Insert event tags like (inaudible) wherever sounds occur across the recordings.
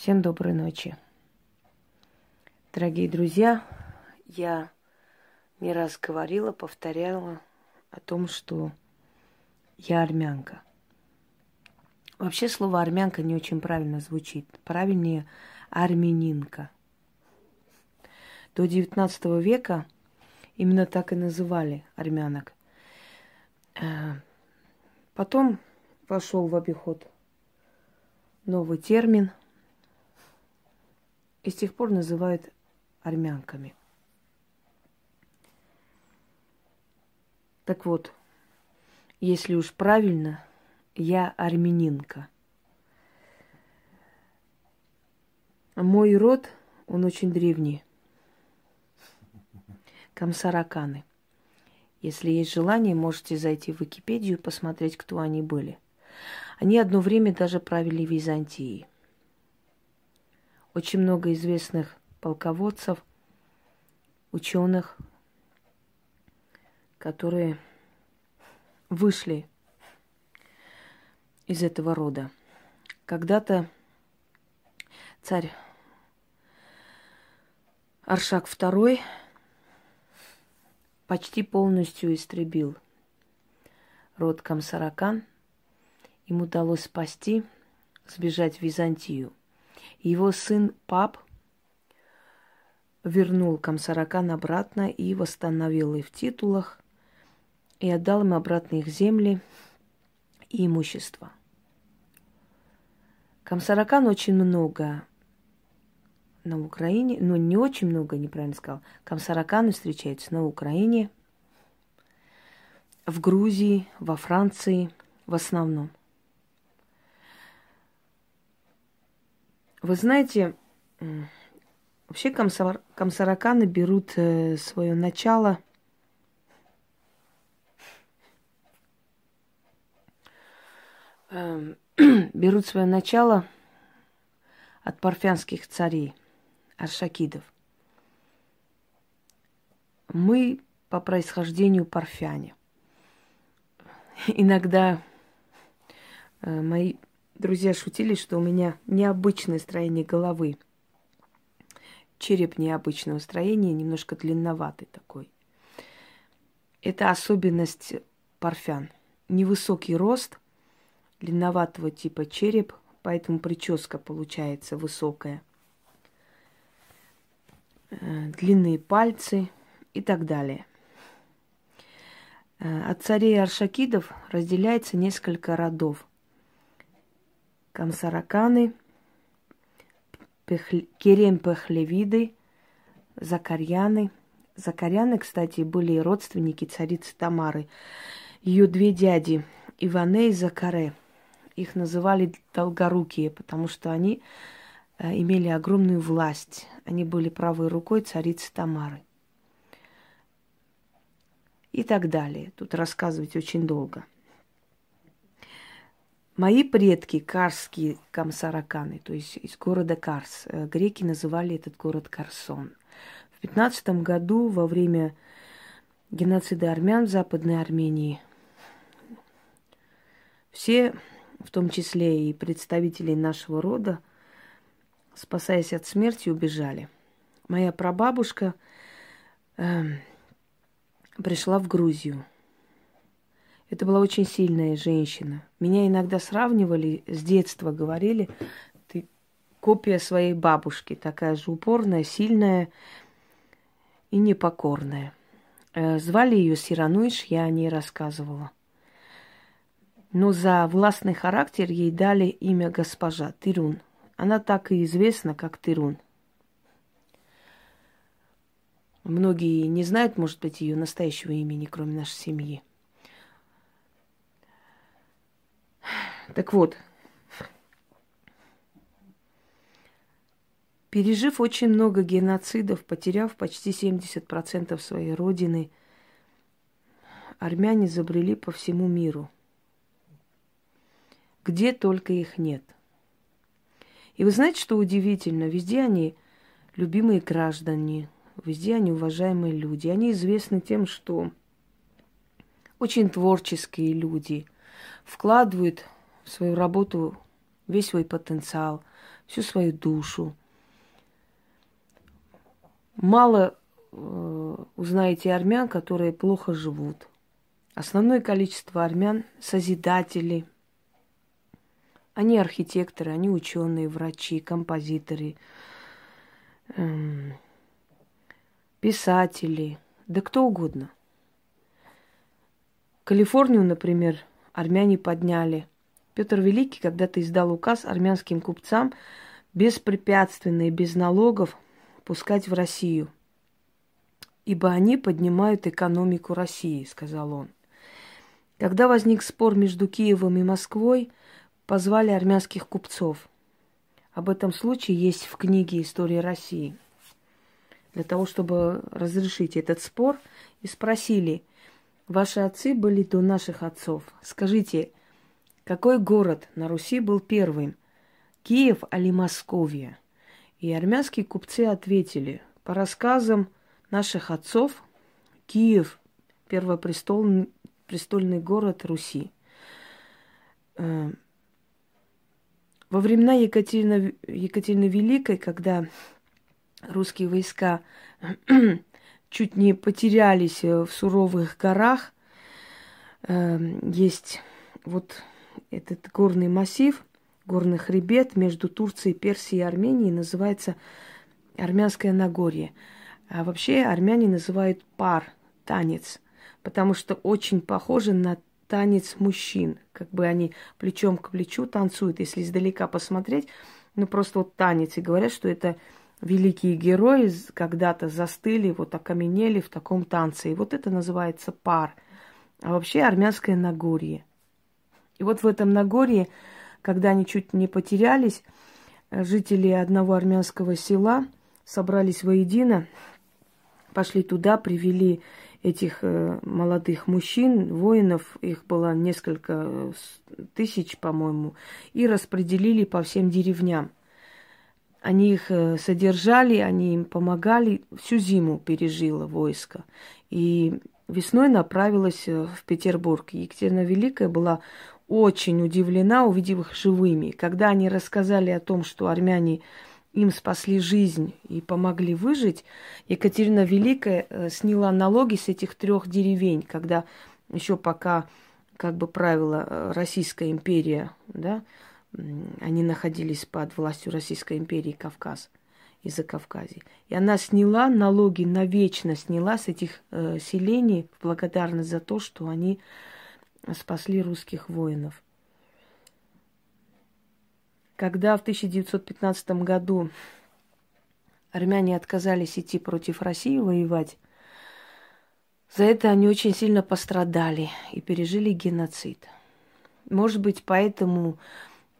Всем доброй ночи. Дорогие друзья, я не раз говорила, повторяла о том, что я армянка. Вообще слово армянка не очень правильно звучит. Правильнее армянинка. До XIX века именно так и называли армянок. Э, потом вошел в обиход новый термин – и с тех пор называют армянками. Так вот, если уж правильно, я армянинка. Мой род, он очень древний. Камсараканы. Если есть желание, можете зайти в Википедию и посмотреть, кто они были. Они одно время даже правили Византией очень много известных полководцев, ученых, которые вышли из этого рода. Когда-то царь Аршак II почти полностью истребил род Камсаракан. Им удалось спасти, сбежать в Византию – его сын Пап вернул Камсаракан обратно и восстановил их в титулах и отдал им обратно их земли и имущество. Камсаракан очень много на Украине, ну не очень много, неправильно сказал. Камсараканы встречаются на Украине, в Грузии, во Франции в основном. Вы знаете, вообще комсор... комсороканы берут э, свое начало э, (clears throat) берут свое начало от парфянских царей, аршакидов. Мы по происхождению парфяне. Иногда э, мои Друзья шутили, что у меня необычное строение головы. Череп необычного строения, немножко длинноватый такой. Это особенность парфян. Невысокий рост, длинноватого типа череп, поэтому прическа получается высокая. Э, длинные пальцы и так далее. Э, от царей Аршакидов разделяется несколько родов – Камсараканы, Пехл... Керем Пехлевиды, Закарьяны. Закарьяны, кстати, были родственники царицы Тамары. Ее две дяди, Иване и Закаре. Их называли долгорукие, потому что они э, имели огромную власть. Они были правой рукой царицы Тамары. И так далее. Тут рассказывать очень долго. Мои предки, карские камсараканы, то есть из города Карс, э, греки называли этот город Карсон. В 15 году во время геноцида армян в Западной Армении все, в том числе и представители нашего рода, спасаясь от смерти, убежали. Моя прабабушка э, пришла в Грузию – это была очень сильная женщина. Меня иногда сравнивали, с детства говорили, ты копия своей бабушки, такая же упорная, сильная и непокорная. Э, звали ее Сирануиш, я о ней рассказывала. Но за властный характер ей дали имя госпожа Тирун. Она так и известна, как Тирун. Многие не знают, может быть, ее настоящего имени, кроме нашей семьи. Так вот, пережив очень много геноцидов, потеряв почти 70% своей родины, армяне забрели по всему миру. Где только их нет. И вы знаете, что удивительно? Везде они любимые граждане, везде они уважаемые люди. Они известны тем, что очень творческие люди, вкладывают свою работу весь свой потенциал, всю свою душу. Мало э, узнаете армян, которые плохо живут. Основное количество армян – созидатели. Они архитекторы, они ученые, врачи, композиторы, эм, писатели, да кто угодно. Калифорнию, например, армяне подняли. Петр Великий когда-то издал указ армянским купцам беспрепятственно и без налогов пускать в Россию. Ибо они поднимают экономику России, сказал он. Когда возник спор между Киевом и Москвой, позвали армянских купцов. Об этом случае есть в книге «История России». Для того, чтобы разрешить этот спор, и спросили, ваши отцы были до наших отцов. Скажите, какой город на Руси был первым? Киев или Московия? И армянские купцы ответили, по рассказам наших отцов, Киев – первопрестольный престольный город Руси. Э, во времена Екатерины, Екатерины Великой, когда русские войска (clears throat) чуть не потерялись в суровых горах, э, есть вот этот горный массив, горный хребет между Турцией, Персией и Арменией, называется Армянское Нагорье. А вообще армяне называют пар, танец – потому что очень похоже на танец мужчин. Как бы они плечом к плечу танцуют. Если издалека посмотреть, ну просто вот танец. И говорят, что это великие герои когда-то застыли, вот окаменели в таком танце. И вот это называется пар. А вообще армянское Нагорье. И вот в этом Нагорье, когда они чуть не потерялись, жители одного армянского села собрались воедино, пошли туда, привели этих э, молодых мужчин, воинов, их было несколько э, тысяч, по-моему, и распределили по всем деревням. Они их э, содержали, они им помогали, всю зиму пережило войско. И весной направилась в Петербург. Екатерина Великая была очень удивлена, увидев их живыми. Когда они рассказали о том, что армяне им спасли жизнь и помогли выжить, Екатерина Великая э, сняла налоги с этих трех деревень, когда еще пока как бы правила э, Российская империя, да, они находились под властью Российской империи Кавказ из-за Кавказии. И она сняла налоги, навечно сняла с этих э, селений в благодарность за то, что они спасли русских воинов. Когда в 1915 году армяне отказались идти против России воевать, за это они очень сильно пострадали и пережили геноцид. Может быть, поэтому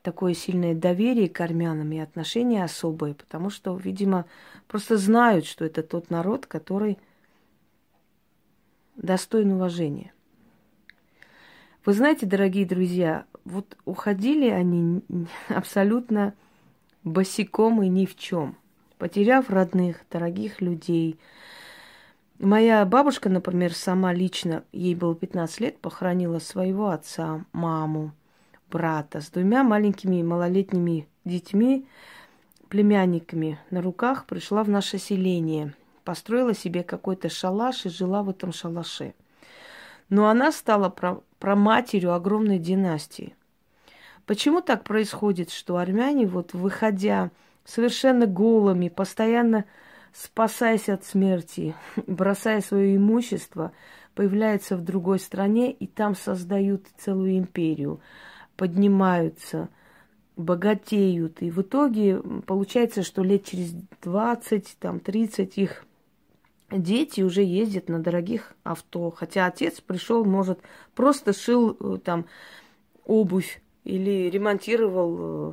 такое сильное доверие к армянам и отношения особые, потому что, видимо, просто знают, что это тот народ, который достоин уважения. Вы знаете, дорогие друзья, вот уходили они абсолютно босиком и ни в чем, потеряв родных, дорогих людей. Моя бабушка, например, сама лично, ей было 15 лет, похоронила своего отца, маму, брата с двумя маленькими малолетними детьми, племянниками на руках, пришла в наше селение, построила себе какой-то шалаш и жила в этом шалаше. Но она стала про матерью огромной династии. Почему так происходит, что армяне, вот выходя совершенно голыми, постоянно спасаясь от смерти, (laughs) бросая свое имущество, появляются в другой стране и там создают целую империю, поднимаются, богатеют. И в итоге получается, что лет через 20, там, 30 их дети уже ездят на дорогих авто, хотя отец пришел, может, просто шил э, там обувь или ремонтировал э,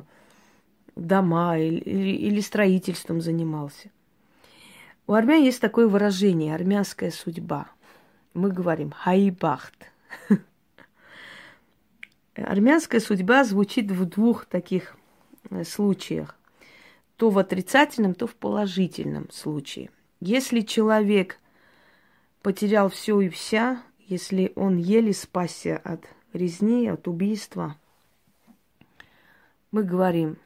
дома или, или строительством занимался. У армян есть такое выражение армянская судьба. Мы говорим хайбахт. (laughs) Армянская судьба звучит в двух таких э, случаях. То в отрицательном, то в положительном случае. Если человек потерял все и вся, если он еле спасся от резни, от убийства, мы говорим,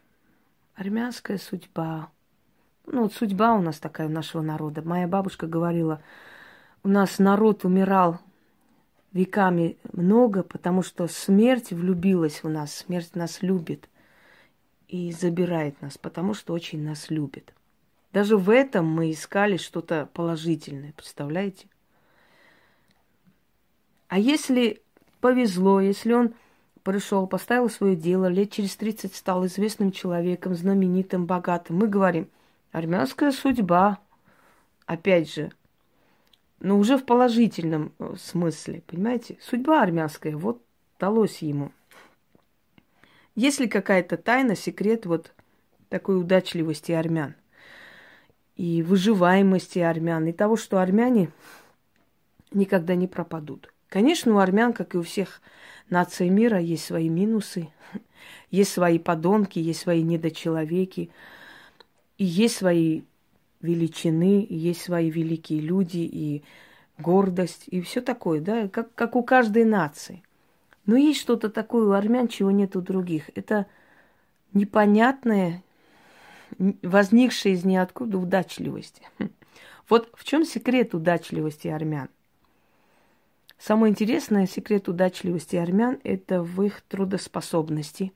армянская судьба. Ну, вот судьба у нас такая у нашего народа. Моя бабушка говорила, у нас народ умирал веками много, потому что смерть влюбилась в нас, смерть нас любит и забирает нас, потому что очень нас любит. Даже в этом мы искали что-то положительное, представляете? А если повезло, если он пришел, поставил свое дело, лет через 30 стал известным человеком, знаменитым, богатым, мы говорим, армянская судьба, опять же, но уже в положительном э, смысле, понимаете? Судьба армянская, вот далось ему. Есть ли какая-то тайна, секрет вот такой удачливости армян и выживаемости армян, и того, что армяне никогда не пропадут? Конечно, у армян, как и у всех наций мира, есть свои минусы, (laughs) есть свои подонки, есть свои недочеловеки, и есть свои величины, есть свои великие люди и гордость, и все такое, да, как, как у каждой нации. Но есть что-то такое у армян, чего нет у других. Это непонятное, возникшее из ниоткуда удачливость. (laughs) Вот в чем секрет удачливости армян? Самое интересное, секрет удачливости армян – это в их трудоспособности,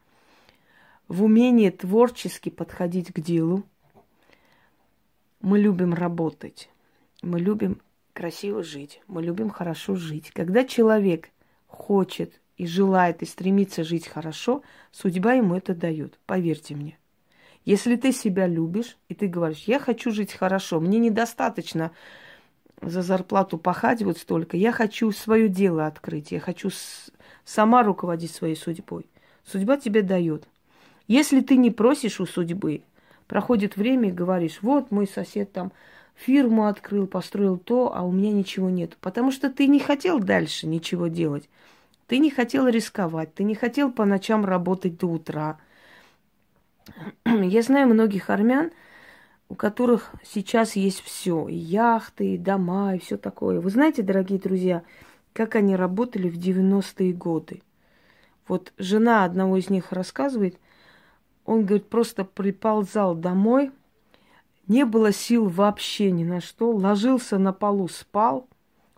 в умении творчески подходить к делу – мы любим работать, мы любим красиво жить, мы любим хорошо жить. Когда человек хочет и желает и стремится жить хорошо, судьба ему это дает, поверьте мне. Если ты себя любишь, и ты говоришь, я хочу жить хорошо, мне недостаточно за зарплату пахать вот столько, я хочу свое дело открыть, я хочу сама руководить своей судьбой. Судьба тебе дает. Если ты не просишь у судьбы, Проходит время и говоришь, вот мой сосед там фирму открыл, построил то, а у меня ничего нет. Потому что ты не хотел дальше ничего делать. Ты не хотел рисковать, ты не хотел по ночам работать до утра. (clears throat) Я знаю многих армян, у которых сейчас есть все, и яхты, и дома, и все такое. Вы знаете, дорогие друзья, как они работали в 90-е годы? Вот жена одного из них рассказывает, он, говорит, просто приползал домой, не было сил вообще ни на что, ложился на полу, спал,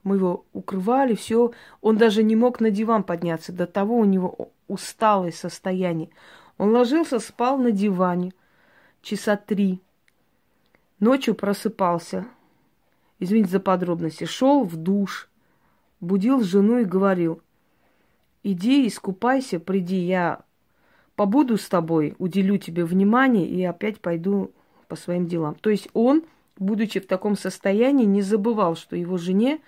мы его укрывали, все. Он даже не мог на диван подняться, до того у него усталое состояние. Он ложился, спал на диване часа три. Ночью просыпался, извините за подробности, шел в душ, будил жену и говорил, иди искупайся, приди, я побуду с тобой, уделю тебе внимание и опять пойду по своим делам. То есть он, будучи в таком состоянии, не забывал, что его жене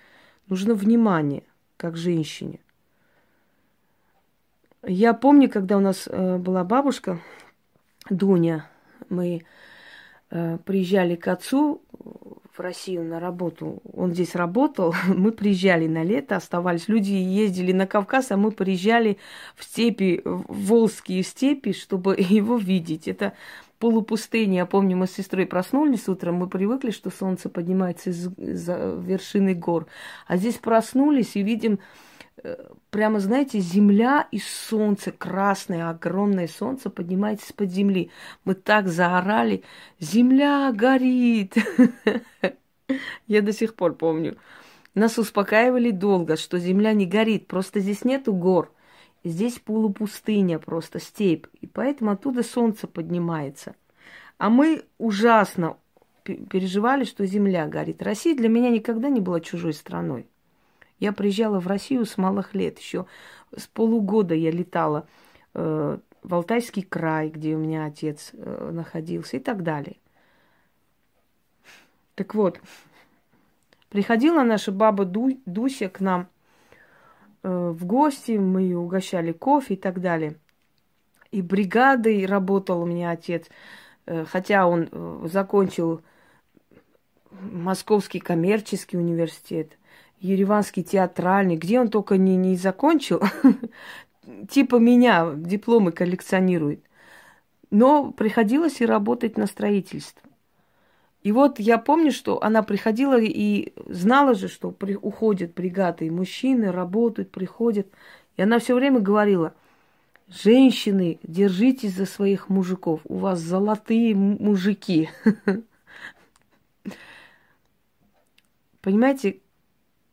нужно внимание, как женщине. Я помню, когда у нас э, была бабушка Дуня, мы э, приезжали к отцу в Россию на работу. Он здесь работал, (laughs) мы приезжали на лето, оставались. Люди ездили на Кавказ, а мы приезжали в степи, в волжские степи, чтобы (laughs) его видеть. Это полупустыня. Я помню, мы с сестрой проснулись утром, мы привыкли, что солнце поднимается из вершины гор. А здесь проснулись и видим прямо, знаете, земля и солнце, красное, огромное солнце поднимается из-под земли. Мы так заорали, земля горит. (laughs) Я до сих пор помню. Нас успокаивали долго, что земля не горит, просто здесь нету гор. Здесь полупустыня, просто степь. И поэтому оттуда солнце поднимается. А мы ужасно переживали, что земля горит. Россия для меня никогда не была чужой страной. Я приезжала в Россию с малых лет, еще с полугода я летала э, в Алтайский край, где у меня отец э, находился и так далее. Так вот, приходила наша баба Ду, Дуся к нам э, в гости, мы ее угощали кофе и так далее. И бригадой работал у меня отец, э, хотя он э, закончил Московский коммерческий университет. Ереванский театральный, где он только не, не закончил, (laughs) типа меня дипломы коллекционирует. Но приходилось и работать на строительство. И вот я помню, что она приходила и знала же, что при, уходят бригады, мужчины работают, приходят. И она все время говорила, Женщины, держитесь за своих мужиков. У вас золотые мужики. (laughs) Понимаете,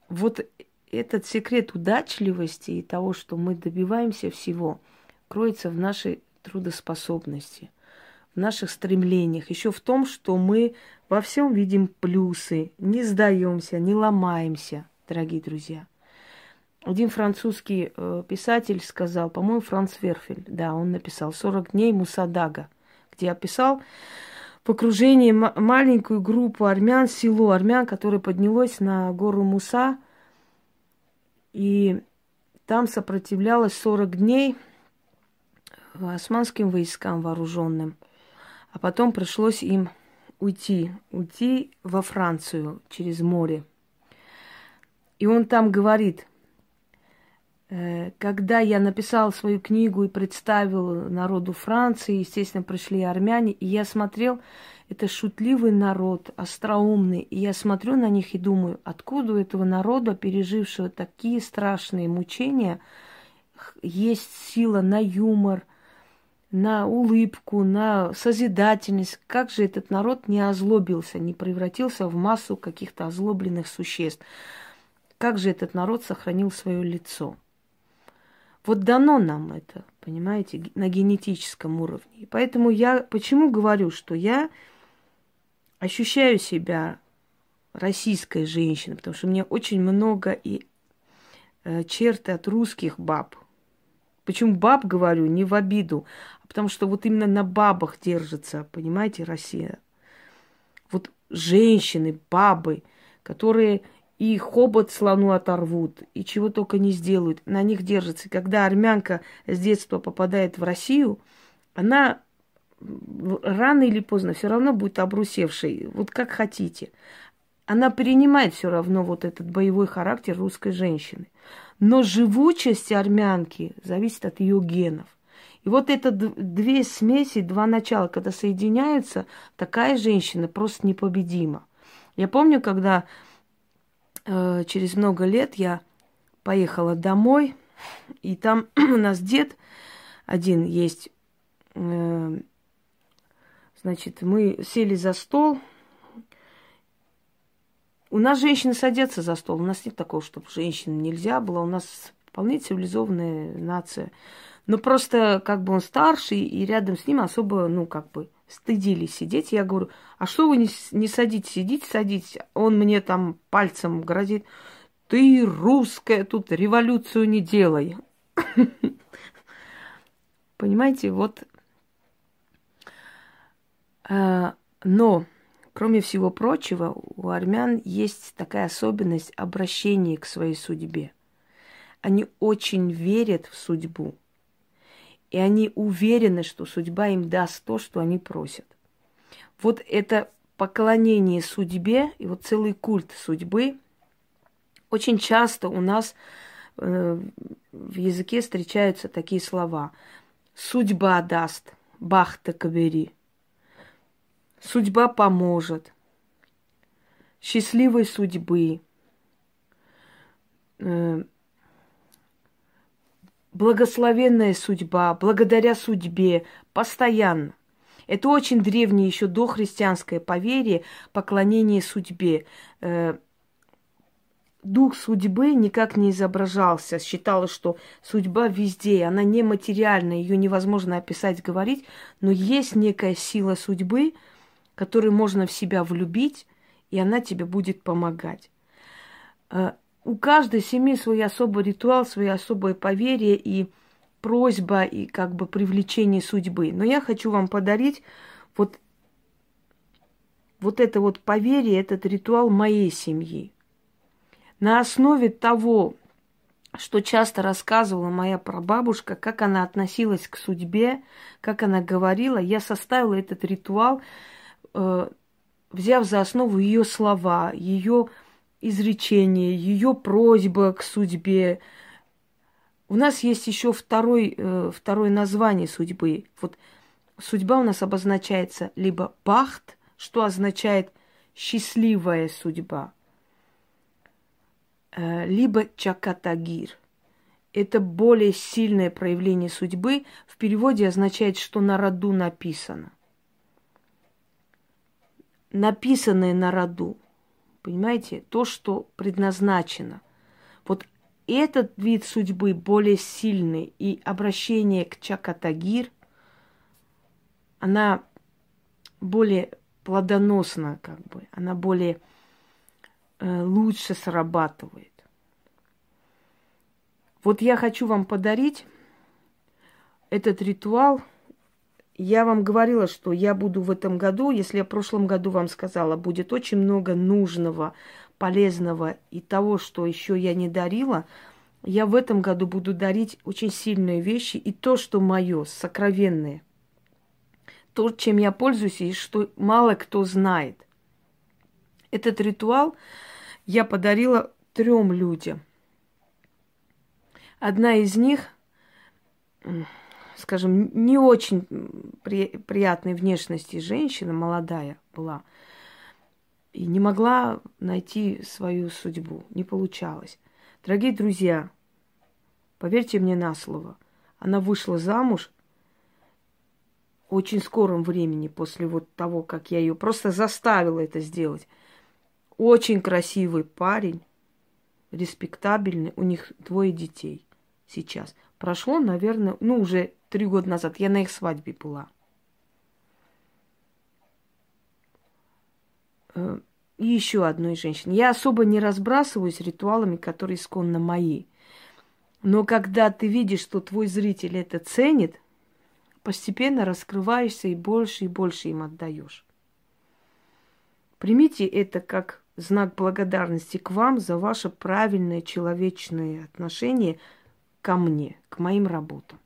вот этот секрет удачливости и того, что мы добиваемся всего, кроется в нашей трудоспособности, в наших стремлениях, еще в том, что мы во всем видим плюсы, не сдаемся, не ломаемся, дорогие друзья. Один французский э, писатель сказал, по-моему, Франц Верфель, да, он написал «40 дней Мусадага», где описал в окружении маленькую группу армян, село армян, которое поднялось на гору Муса, и там сопротивлялось 40 дней османским войскам вооруженным. А потом пришлось им уйти, уйти во Францию через море. И он там говорит, э, когда я написал свою книгу и представил народу Франции, естественно, пришли армяне, и я смотрел, это шутливый народ, остроумный, и я смотрю на них и думаю, откуда у этого народа, пережившего такие страшные мучения, есть сила на юмор – на улыбку, на созидательность. Как же этот народ не озлобился, не превратился в массу каких-то озлобленных существ? Как же этот народ сохранил свое лицо? Вот дано нам это, понимаете, на генетическом уровне. И поэтому я почему говорю, что я ощущаю себя российской женщиной, потому что мне очень много и э, черты от русских баб. Почему баб говорю, не в обиду, Потому что вот именно на бабах держится, понимаете, Россия. Вот женщины, бабы, которые и хобот слону оторвут, и чего только не сделают, на них держится. Когда армянка с детства попадает в Россию, она рано или поздно все равно будет обрусевшей, вот как хотите. Она перенимает все равно вот этот боевой характер русской женщины. Но живучесть армянки зависит от ее генов. И вот это две смеси, два начала, когда соединяются, такая женщина просто непобедима. Я помню, когда через много лет я поехала домой, и там (clears throat) у нас дед один есть. Э, значит, мы сели за стол. У нас женщины садятся за стол. У нас нет такого, чтобы женщин нельзя было. У нас вполне цивилизованная нация. Но просто как бы он старший, и рядом с ним особо, ну, как бы стыдились сидеть. Я говорю, а что вы не, не садитесь, сидите, садитесь. Он мне там пальцем грозит. Ты русская, тут революцию не делай. (laughs) Понимаете, вот. А, но, кроме всего прочего, у армян есть такая особенность обращения к своей судьбе. Они очень верят в судьбу. И они уверены, что судьба им даст то, что они просят. Вот это поклонение судьбе и вот целый культ судьбы очень часто у нас э, в языке встречаются такие слова. Судьба даст, бахта кабери. Судьба поможет. Счастливой судьбы. Э, благословенная судьба, благодаря судьбе, постоянно. Это очень древнее еще дохристианское поверье, поклонение судьбе. Э, дух судьбы никак не изображался. Считалось, что судьба везде, она нематериальна, ее невозможно описать, говорить, но есть некая сила судьбы, которую можно в себя влюбить, и она тебе будет помогать. У каждой семьи свой особый ритуал, свое особое поверье и просьба, и как бы привлечение судьбы. Но я хочу вам подарить вот, вот это вот поверье, этот ритуал моей семьи. На основе того, что часто рассказывала моя прабабушка, как она относилась к судьбе, как она говорила, я составила этот ритуал, э, взяв за основу ее слова, ее изречение, ее просьба к судьбе. У нас есть еще второй, э, второе название судьбы. Вот судьба у нас обозначается либо бахт, что означает счастливая судьба, э, либо чакатагир. Это более сильное проявление судьбы. В переводе означает, что на роду написано. Написанное на роду. Понимаете? То, что предназначено. Вот этот вид судьбы более сильный. И обращение к Чакатагир, она более плодоносна, как бы. Она более э, лучше срабатывает. Вот я хочу вам подарить этот ритуал. Я вам говорила, что я буду в этом году, если я в прошлом году вам сказала, будет очень много нужного, полезного и того, что еще я не дарила, я в этом году буду дарить очень сильные вещи и то, что мое, сокровенное. То, чем я пользуюсь и что мало кто знает. Этот ритуал я подарила трем людям. Одна из них, скажем, не очень при, приятной внешности женщина, молодая была, и не могла найти свою судьбу, не получалось. Дорогие друзья, поверьте мне на слово, она вышла замуж очень скором времени после вот того, как я ее просто заставила это сделать. Очень красивый парень, респектабельный, у них двое детей сейчас. Прошло, наверное, ну, уже три года назад. Я на их свадьбе была. Э, и еще одной женщине. Я особо не разбрасываюсь ритуалами, которые исконно мои. Но когда ты видишь, что твой зритель это ценит, постепенно раскрываешься и больше и больше им отдаешь. Примите это как знак благодарности к вам за ваше правильное человечное отношение – ко мне, к моим работам.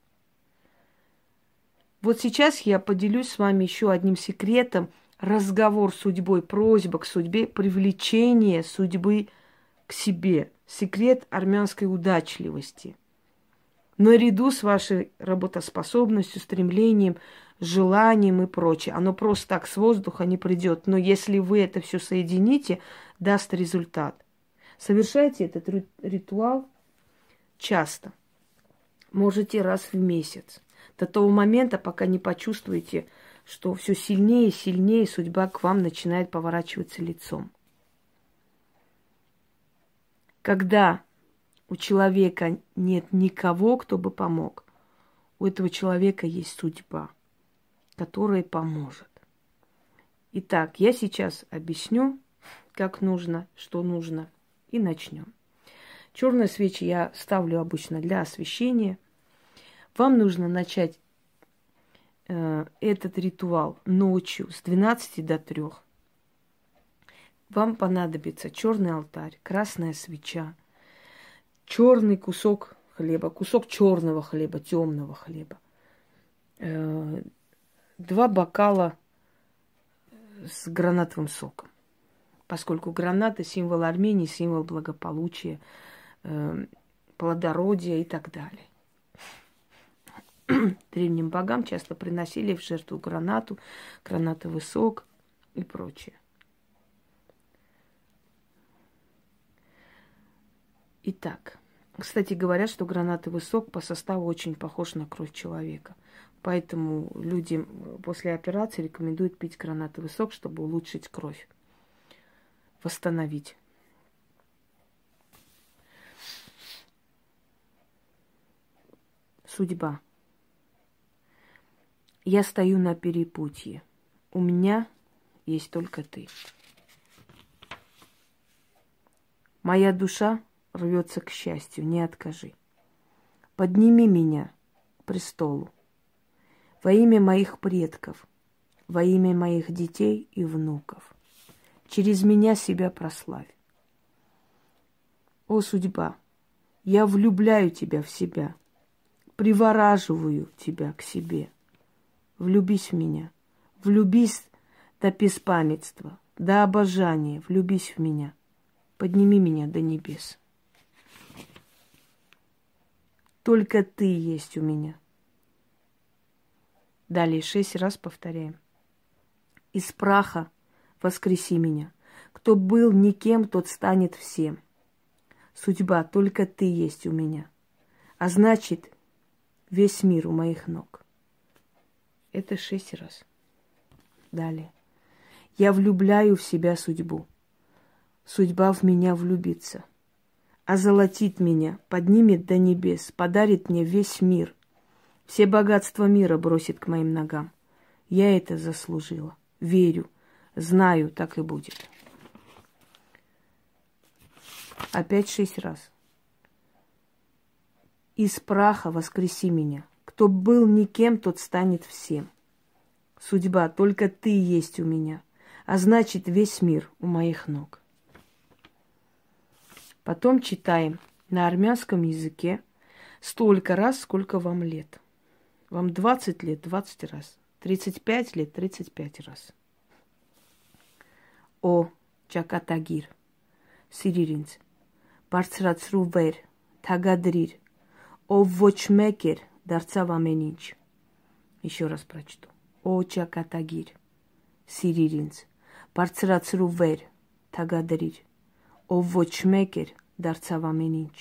Вот сейчас я поделюсь с вами еще одним секретом. Разговор с судьбой, просьба к судьбе, привлечение судьбы к себе. Секрет армянской удачливости. Наряду с вашей работоспособностью, стремлением, желанием и прочее. Оно просто так с воздуха не придет. Но если вы это все соедините, даст результат. Совершайте этот ритуал часто – можете раз в месяц. До того момента, пока не почувствуете, что все сильнее и сильнее судьба к вам начинает поворачиваться лицом. Когда у человека нет никого, кто бы помог, у этого человека есть судьба, которая поможет. Итак, я сейчас объясню, как нужно, что нужно, и начнем. Черные свечи я ставлю обычно для освещения. Вам нужно начать э, этот ритуал ночью с 12 до 3. Вам понадобится черный алтарь, красная свеча, черный кусок хлеба, кусок черного хлеба, темного хлеба, э, два бокала с гранатовым соком. Поскольку граната символ Армении, символ благополучия, э, плодородия и так далее. (clears throat) древним богам часто приносили в жертву гранату, гранатовый сок и прочее. Итак, кстати, говорят, что гранатовый сок по составу очень похож на кровь человека. Поэтому люди после операции рекомендуют пить гранатовый сок, чтобы улучшить кровь, восстановить. Судьба. Я стою на перепутье. У меня есть только ты. Моя душа рвется к счастью, не откажи. Подними меня к престолу. Во имя моих предков, во имя моих детей и внуков. Через меня себя прославь. О, судьба, я влюбляю тебя в себя, привораживаю тебя к себе – влюбись в меня. Влюбись до беспамятства, до обожания, влюбись в меня. Подними меня до небес. Только ты есть у меня. Далее шесть раз повторяем. Из праха воскреси меня. Кто был никем, тот станет всем. Судьба, только ты есть у меня. А значит, весь мир у моих ног. Это шесть раз. Далее. Я влюбляю в себя судьбу. Судьба в меня влюбится. Озолотит меня, поднимет до небес, подарит мне весь мир. Все богатства мира бросит к моим ногам. Я это заслужила. Верю. Знаю, так и будет. Опять шесть раз. Из праха воскреси меня. Кто был никем, тот станет всем. Судьба, только ты есть у меня, а значит весь мир у моих ног. Потом читаем на армянском языке столько раз, сколько вам лет. Вам 20 лет, 20 раз. 35 лет, 35 раз. О, ճակատագիր, սիրիր ինձ, բարձրացրու վեր, թագադրիր, ով ոչ մեկ էր, դարձավ ամեն ինչ։ Еще раз прочту. О, ճակատագիր, սիրիր ինձ, բարձրացրու վեր, թագադրիր, ով ոչ մեկ էր, դարձավ ամեն ինչ։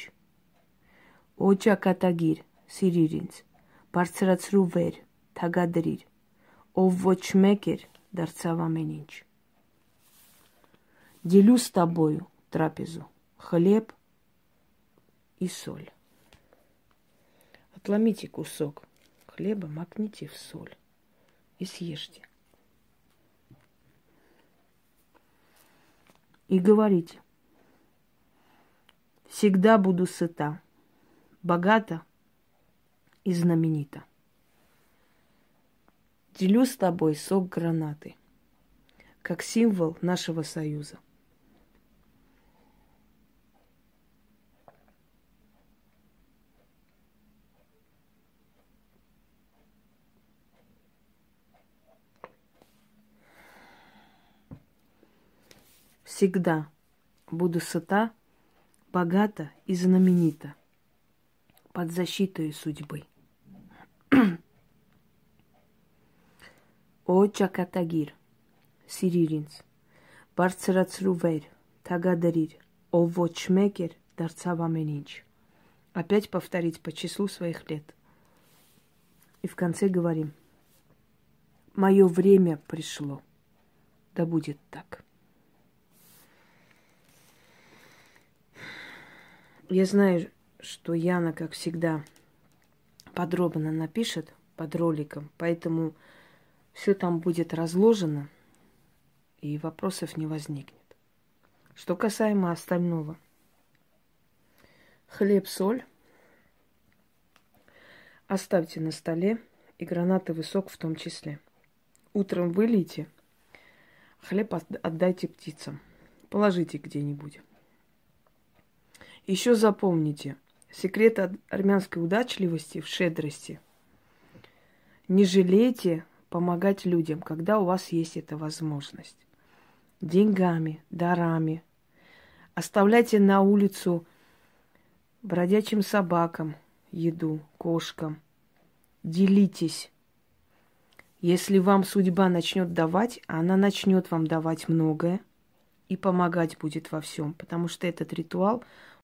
Օ ճակատագիր, սիրիր ինձ, բարձրացրու վեր, թագադրիր, ով ոչ մեկ էր, դարձավ ամեն ինչ։ Делю с тобою трапезу, хлеб и соль. Отломите кусок хлеба, макните в соль и съешьте. И говорите, всегда буду сыта, богата и знаменита. Делю с тобой сок гранаты, как символ нашего союза – всегда буду сыта, богата и знаменита под защитой судьбы. (clears throat) О ճակատագիր, սիրիր ինձ, բարձրացրու վեր, թագադրիր, ով ոչ մեկ էր, դարձավ ամեն ինչ. Опять повторить по числу своих лет. И в конце говорим, мое время пришло. Да будет так. Я знаю, что Яна, как всегда, подробно напишет под роликом, поэтому все там будет разложено, и вопросов не возникнет. Что касаемо остального. Хлеб, соль оставьте на столе и гранатовый сок в том числе. Утром вылейте, хлеб отдайте птицам. Положите где-нибудь. Еще запомните, секрет армянской удачливости в шедрости. Не жалейте помогать людям, когда у вас есть эта возможность. Деньгами, дарами. Оставляйте на улицу бродячим собакам еду, кошкам. Делитесь. Если вам судьба начнет давать, она начнет вам давать многое и помогать будет во всем, потому что этот ритуал –